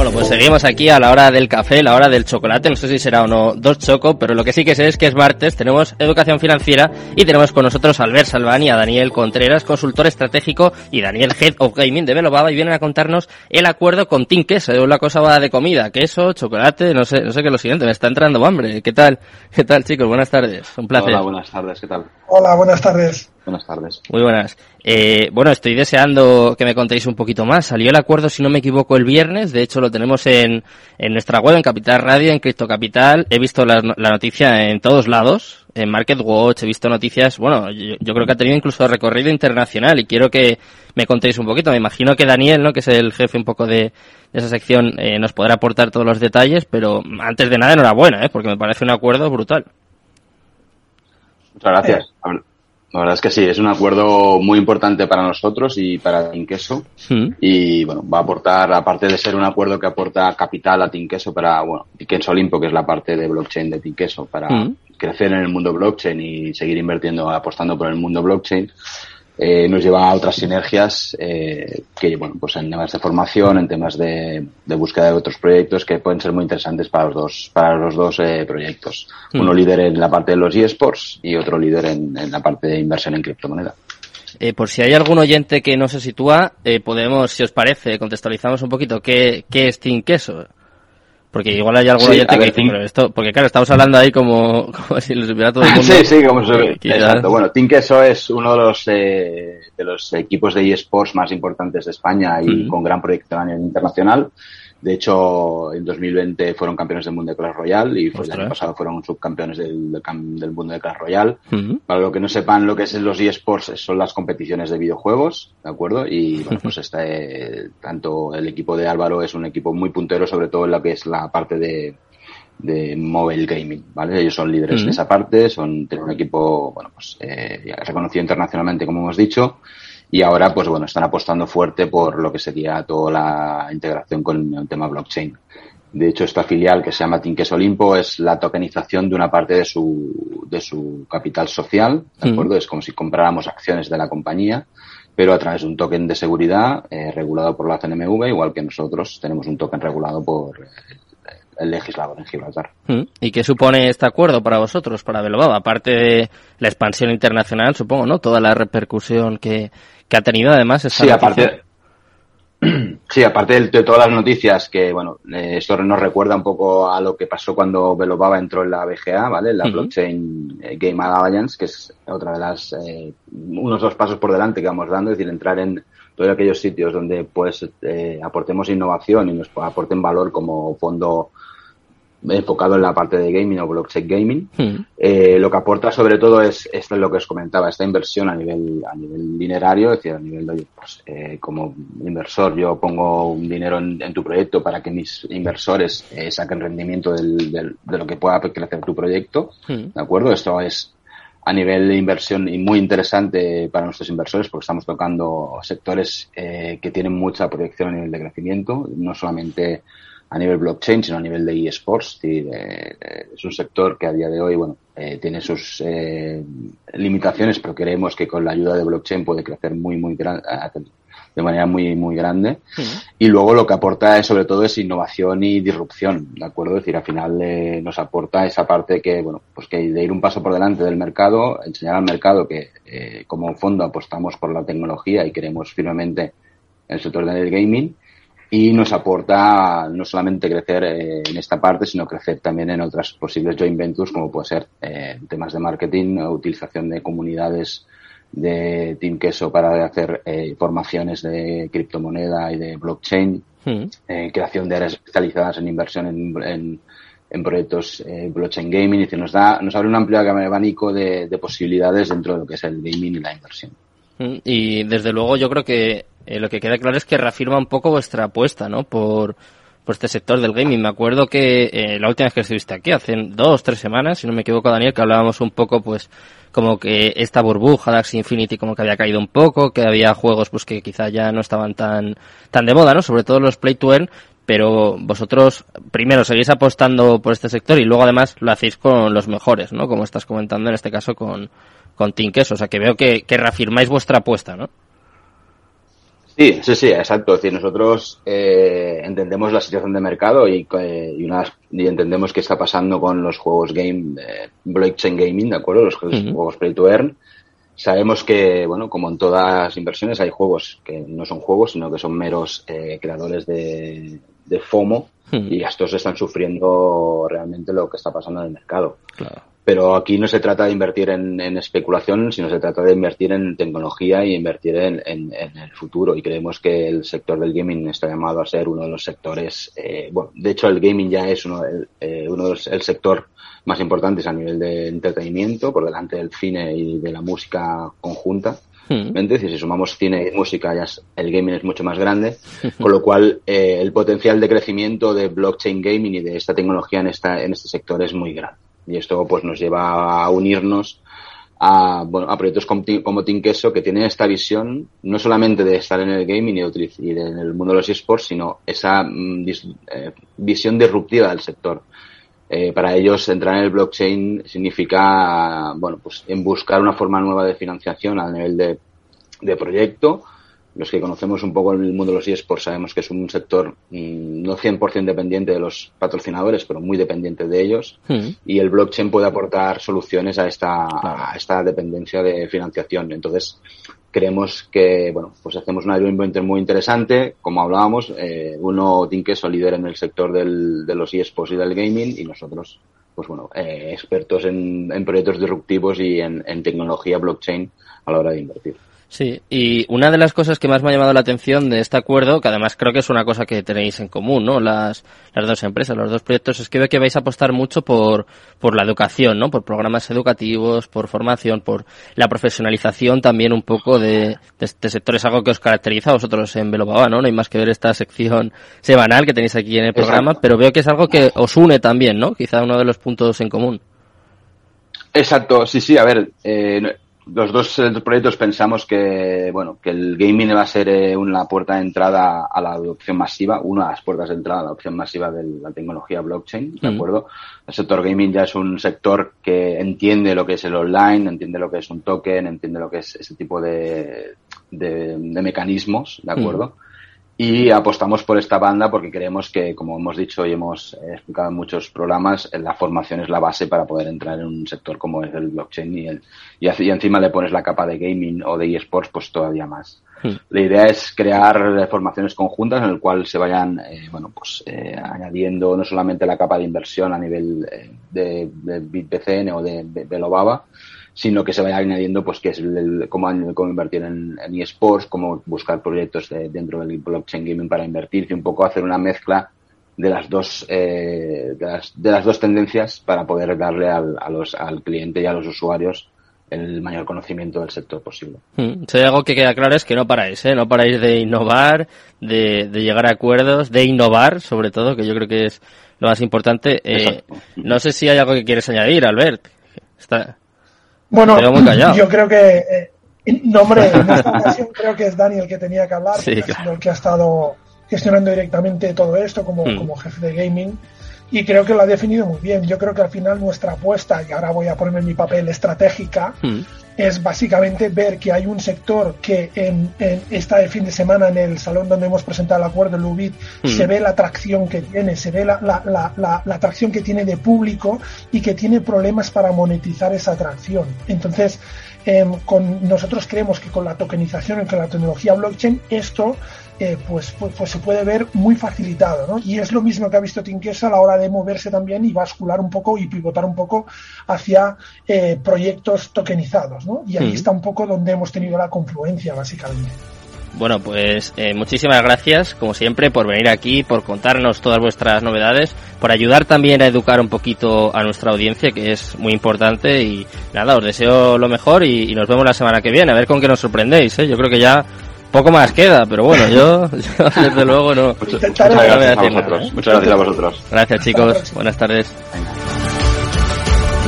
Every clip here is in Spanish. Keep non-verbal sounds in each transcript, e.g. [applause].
Bueno, pues seguimos aquí a la hora del café, la hora del chocolate. No sé si será o no dos choco, pero lo que sí que sé es que es martes. Tenemos educación financiera y tenemos con nosotros a Albert Salvani y a Daniel Contreras, consultor estratégico, y Daniel Head of Gaming de Baba y vienen a contarnos el acuerdo con Team Queso. Una cosa va de comida, queso, chocolate, no sé, no sé qué es lo siguiente. Me está entrando hambre. ¿Qué tal? ¿Qué tal, chicos? Buenas tardes. Un placer. Hola, buenas tardes. ¿Qué tal? Hola, buenas tardes. Buenas tardes. Muy buenas. Eh, bueno, estoy deseando que me contéis un poquito más. Salió el acuerdo, si no me equivoco, el viernes. De hecho, lo tenemos en, en nuestra web, en Capital Radio, en Cripto Capital. He visto la, la noticia en todos lados. En Market Watch he visto noticias, bueno, yo, yo, creo que ha tenido incluso recorrido internacional y quiero que me contéis un poquito. Me imagino que Daniel, ¿no? que es el jefe un poco de, de esa sección, eh, nos podrá aportar todos los detalles, pero antes de nada, enhorabuena, ¿eh? porque me parece un acuerdo brutal. Muchas gracias. La verdad es que sí, es un acuerdo muy importante para nosotros y para Tinqueso. Mm. Y bueno, va a aportar, aparte de ser un acuerdo que aporta capital a Tinqueso para, bueno, Tinqueso Olimpo, que es la parte de blockchain de Tinqueso, para Mm. crecer en el mundo blockchain y seguir invirtiendo, apostando por el mundo blockchain, eh, nos lleva a otras sinergias eh, que, bueno, pues en temas de formación, en temas de, de búsqueda de otros proyectos que pueden ser muy interesantes para los dos, para los dos eh, proyectos. Mm. Uno líder en la parte de los eSports y otro líder en, en la parte de inversión en criptomoneda. Eh, por si hay algún oyente que no se sitúa, eh, podemos, si os parece, contextualizamos un poquito qué, qué es Team Queso. Porque igual hay algún Sí, oyente que dice, pero esto, porque claro, estamos hablando ahí como, [laughs] como si lo supiera todo el [laughs] mundo. Sí, sí, como se Exacto. Bueno, Queso es uno de los, eh, de los equipos de eSports más importantes de España y con gran proyección a nivel internacional. De hecho, en 2020 fueron campeones del mundo de Clash Royale y pues, el año pasado fueron subcampeones del, del mundo de Clash Royale. Para lo que no sepan lo que es los eSports, son las competiciones de videojuegos, ¿de acuerdo? Y bueno, pues este, tanto el equipo de Álvaro es un equipo muy puntero, sobre todo en lo que es la parte de, de mobile gaming, ¿vale? Ellos son líderes Ujú. de esa parte, son, tienen un equipo, bueno, pues, eh, reconocido internacionalmente, como hemos dicho, y ahora, pues bueno, están apostando fuerte por lo que sería toda la integración con el tema blockchain. De hecho, esta filial que se llama Tinques Olimpo es la tokenización de una parte de su, de su capital social, ¿de Mm. acuerdo? Es como si compráramos acciones de la compañía, pero a través de un token de seguridad eh, regulado por la CNMV, igual que nosotros tenemos un token regulado por eh, el legislador en Gibraltar. Mm. ¿Y qué supone este acuerdo para vosotros, para Belobaba? Aparte de la expansión internacional, supongo, ¿no? Toda la repercusión que, que ha tenido además esta Sí, aparte, [clears throat] sí, aparte de, de todas las noticias que, bueno, eh, esto nos recuerda un poco a lo que pasó cuando Belobaba entró en la BGA, ¿vale? La. Blockchain eh, Game Alliance, que es otra de las, eh, unos dos pasos por delante que vamos dando, es decir, entrar en todos aquellos sitios donde pues eh, aportemos innovación y nos aporten valor como fondo enfocado en la parte de gaming o blockchain gaming. Mm. Eh, lo que aporta sobre todo es, esto es lo que os comentaba, esta inversión a nivel, a nivel dinerario, es decir, a nivel de, pues, eh, como inversor yo pongo un dinero en, en tu proyecto para que mis inversores eh, saquen rendimiento del, del- de lo que pueda crecer tu proyecto, Mm. ¿de acuerdo? Esto es a nivel de inversión y muy interesante para nuestros inversores porque estamos tocando sectores eh, que tienen mucha proyección a nivel de crecimiento, no solamente a nivel blockchain, sino a nivel de eSports. Es, un sector que a día de hoy, bueno, eh, tiene sus eh, limitaciones, pero creemos que con la ayuda de blockchain puede crecer muy, muy gran- de manera muy, muy grande. Y luego lo que aporta es, sobre todo es innovación y disrupción, ¿de acuerdo? Es decir, al final eh, nos aporta esa parte que, bueno, pues que de ir un paso por delante del mercado, enseñar al mercado que eh, como fondo apostamos por la tecnología y queremos firmemente el sector del gaming y nos aporta no solamente crecer eh, en esta parte, sino crecer también en otras posibles joint ventures, como puede ser eh, temas de marketing, utilización de comunidades de Team Queso para hacer eh, formaciones de criptomoneda y de blockchain, Mm. eh, creación de áreas especializadas en inversión en, en, en proyectos eh, blockchain gaming, y que nos da, nos abre un amplio abanico de, de posibilidades dentro de lo que es el gaming y la inversión. Mm, Y desde luego yo creo que eh, lo que queda claro es que reafirma un poco vuestra apuesta, ¿no? Por, por este sector del gaming. Me acuerdo que eh, la última vez que estuviste aquí, hace dos, tres semanas, si no me equivoco, Daniel, que hablábamos un poco, pues, como que esta burbuja de Infinity como que había caído un poco, que había juegos, pues, que quizá ya no estaban tan, tan de moda, ¿no? Sobre todo los Play to Earn, pero vosotros primero seguís apostando por este sector y luego además lo hacéis con los mejores, ¿no? Como estás comentando en este caso con, con Queso. O sea que veo que, que reafirmáis vuestra apuesta, ¿no? Sí, Sí, sí, exacto. Es decir, nosotros eh, entendemos la situación de mercado y, eh, y, una, y, entendemos qué está pasando con los juegos game, eh, blockchain gaming, ¿de acuerdo? Los juegos play to earn. Sabemos que, bueno, como en todas las inversiones, hay juegos que no son juegos, sino que son meros eh, creadores de, de FOMO y estos están sufriendo realmente lo que está pasando en el mercado. Claro. Pero aquí no se trata de invertir en, en, especulación, sino se trata de invertir en tecnología y invertir en, en, en, el futuro. Y creemos que el sector del gaming está llamado a ser uno de los sectores, eh, bueno, de hecho el gaming ya es uno, el, eh, uno de los, el sector más importante a nivel de entretenimiento, por delante del cine y de la música conjunta. Hmm. Es decir, si sumamos cine y música, ya es, el gaming es mucho más grande, [laughs] con lo cual eh, el potencial de crecimiento de blockchain gaming y de esta tecnología en, esta, en este sector es muy grande. Y esto pues nos lleva a unirnos a, bueno, a proyectos como, Team Queso que tienen esta visión no solamente de estar en el gaming y, de, y de, en el mundo de los esports, sino esa mm, eh, visión disruptiva del sector. Eh, para ellos entrar en el blockchain significa, bueno, pues en buscar una forma nueva de financiación a nivel de, de proyecto, los que conocemos un poco el mundo de los eSports sabemos que es un sector mmm, no 100% dependiente de los patrocinadores, pero muy dependiente de ellos. Mm. Y el blockchain puede aportar soluciones a esta, Claro. a esta dependencia de financiación. Entonces, creemos que, bueno, pues hacemos una joint venture muy interesante. Como hablábamos, eh, uno, Tinkeso, líder en el sector del, de los eSports y del gaming, y nosotros, pues bueno, eh, expertos en, en proyectos disruptivos y en, en tecnología blockchain a la hora de invertir. Sí, y una de las cosas que más me ha llamado la atención de este acuerdo, que además creo que es una cosa que tenéis en común, ¿no? Las, las dos empresas, los dos proyectos, es que veo que vais a apostar mucho por, por la educación, ¿no? Por programas educativos, por formación, por la profesionalización también un poco de, de este sector. Es algo que os caracteriza a vosotros en Belobaba, ¿no? No hay más que ver esta sección semanal que tenéis aquí en el programa, Exacto. pero veo que es algo que os une también, ¿no? Quizá uno de los puntos en común. Exacto, sí, sí, a ver, eh, los dos eh, proyectos pensamos que, bueno, que el gaming va a ser eh, una puerta de entrada a la adopción masiva, una de las puertas de entrada a la adopción masiva de la tecnología blockchain, ¿de Mm. acuerdo? El sector gaming ya es un sector que entiende lo que es el online, entiende lo que es un token, entiende lo que es ese tipo de, de, de mecanismos, ¿de acuerdo? Y apostamos por esta banda porque creemos que, como hemos dicho y hemos explicado en muchos programas, la formación es la base para poder entrar en un sector como es el blockchain y, el, y, y encima le pones la capa de gaming o de eSports, pues todavía más. Hmm. La idea es crear formaciones conjuntas en el cual se vayan, eh, bueno, pues eh, añadiendo no solamente la capa de inversión a nivel eh, de, de BitBCN o de, de sino que se vaya añadiendo pues que es el, el- cómo, cómo invertir en, en eSports, cómo buscar proyectos de- dentro del blockchain gaming para invertir y un poco hacer una mezcla de las dos eh, de, las, de las dos tendencias para poder darle al, a los, al cliente y a los usuarios el mayor conocimiento del sector posible. Mm, Si hay algo que queda claro es que no paráis, ¿eh? No paráis de innovar, de, de llegar a acuerdos, de innovar, sobre todo, que yo creo que es lo más importante. Eh, no sé si hay algo que quieres añadir, Albert. Está... Bueno, yo creo que, eh, no hombre, [laughs] en esta ocasión creo que es Dani el que tenía que hablar, Sí, claro. sido el que ha estado gestionando directamente todo esto como, Mm. como jefe de gaming. Y creo que lo ha definido muy bien. Yo creo que al final nuestra apuesta, y ahora voy a ponerme en mi papel estratégica, Mm, es básicamente ver que hay un sector que en, en esta fin de semana en el salón donde hemos presentado el acuerdo el UBIT Mm. se ve la atracción que tiene, se ve la, la, la, la atracción que tiene de público y que tiene problemas para monetizar esa atracción. Entonces, eh, con, nosotros creemos que con la tokenización y con la tecnología blockchain esto eh, pues, pues, pues se puede ver muy facilitado, ¿no? Y es lo mismo que ha visto Tinquesa a la hora de moverse también y bascular un poco y pivotar un poco hacia eh, proyectos tokenizados, ¿no? Y ahí Mm. está un poco donde hemos tenido la confluencia, básicamente. Bueno, pues eh, muchísimas gracias, como siempre, por venir aquí, por contarnos todas vuestras novedades, por ayudar también a educar un poquito a nuestra audiencia, que es muy importante. Y nada, os deseo lo mejor y, y nos vemos la semana que viene, a ver con qué nos sorprendéis. ¿eh? Yo creo que ya poco más queda, pero bueno, yo, [laughs] yo desde luego no. Muchas, muchas gracias a vosotros. ¿eh? Muchas gracias a vosotros. Gracias chicos, buenas tardes.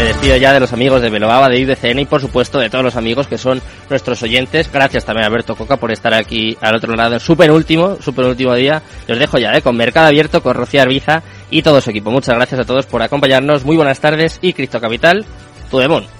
Me despido ya de los amigos de Belobaba, de IDCN y por supuesto de todos los amigos que son nuestros oyentes. Gracias también a Alberto Coca por estar aquí al otro lado en su penúltimo, su penúltimo día. Y os dejo ya, ¿eh? con Mercado Abierto, con Rocío Arbiza y todo su equipo. Muchas gracias a todos por acompañarnos. Muy buenas tardes y Cristo Capital, tu demon.